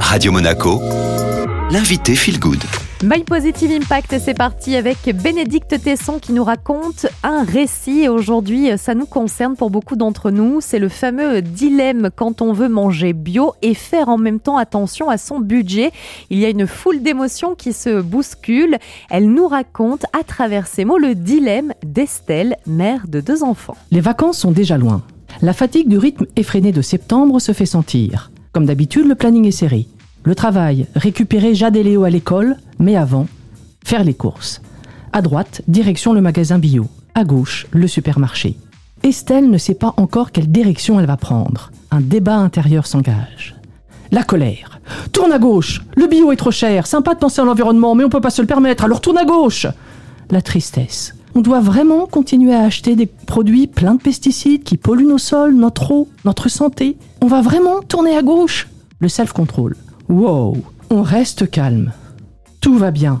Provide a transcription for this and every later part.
Radio Monaco, l'invité Feel Good. My Positive Impact, c'est parti avec Bénédicte Tesson qui nous raconte un récit. Aujourd'hui, ça nous concerne pour beaucoup d'entre nous. C'est le fameux dilemme quand on veut manger bio et faire en même temps attention à son budget. Il y a une foule d'émotions qui se bousculent. Elle nous raconte à travers ces mots le dilemme d'Estelle, mère de deux enfants. Les vacances sont déjà loin. La fatigue du rythme effréné de septembre se fait sentir. Comme d'habitude, le planning est serré. Le travail, récupérer Jade et Léo à l'école, mais avant, faire les courses. À droite, direction le magasin bio. À gauche, le supermarché. Estelle ne sait pas encore quelle direction elle va prendre. Un débat intérieur s'engage. La colère. Tourne à gauche. Le bio est trop cher. Sympa de penser à l'environnement, mais on peut pas se le permettre, alors tourne à gauche. La tristesse. On doit vraiment continuer à acheter des produits pleins de pesticides qui polluent nos sols, notre eau, notre santé. On va vraiment tourner à gauche. Le self-control. Wow, on reste calme. Tout va bien.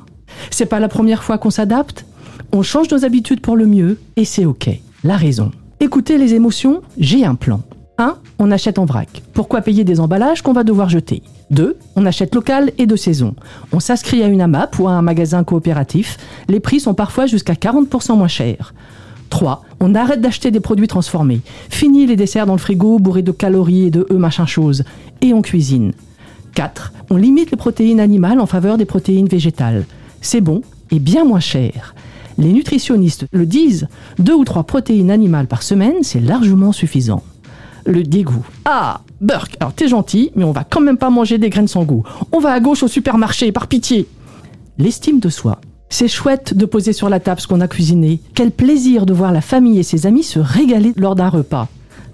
C'est pas la première fois qu'on s'adapte. On change nos habitudes pour le mieux et c'est ok. La raison. Écoutez les émotions, j'ai un plan. 1. On achète en vrac. Pourquoi payer des emballages qu'on va devoir jeter? 2. On achète local et de saison. On s'inscrit à une AMAP ou à un magasin coopératif. Les prix sont parfois jusqu'à 40% moins chers. 3. On arrête d'acheter des produits transformés. Fini les desserts dans le frigo bourrés de calories et de e machin chose. Et on cuisine. 4. On limite les protéines animales en faveur des protéines végétales. C'est bon et bien moins cher. Les nutritionnistes le disent, deux ou trois protéines animales par semaine, c'est largement suffisant. Le dégoût. Ah, Burke, alors t'es gentil, mais on va quand même pas manger des graines sans goût. On va à gauche au supermarché, par pitié. L'estime de soi. C'est chouette de poser sur la table ce qu'on a cuisiné. Quel plaisir de voir la famille et ses amis se régaler lors d'un repas.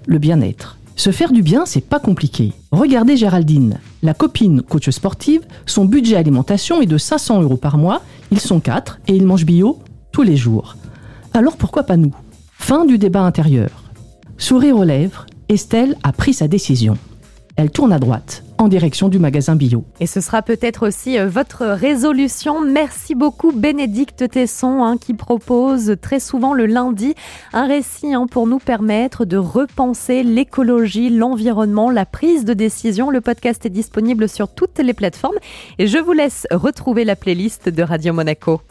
Le bien-être. Se faire du bien, c'est pas compliqué. Regardez Géraldine, la copine coach sportive, son budget alimentation est de 500 euros par mois, ils sont quatre et ils mangent bio tous les jours. Alors pourquoi pas nous? Fin du débat intérieur. Sourire aux lèvres, Estelle a pris sa décision. Elle tourne à droite, en direction du magasin bio. Et ce sera peut-être aussi euh, votre résolution. Merci beaucoup Bénédicte Tesson hein, qui propose très souvent le lundi un récit hein, pour nous permettre de repenser l'écologie, l'environnement, la prise de décision. Le podcast est disponible sur toutes les plateformes et je vous laisse retrouver la playlist de Radio Monaco.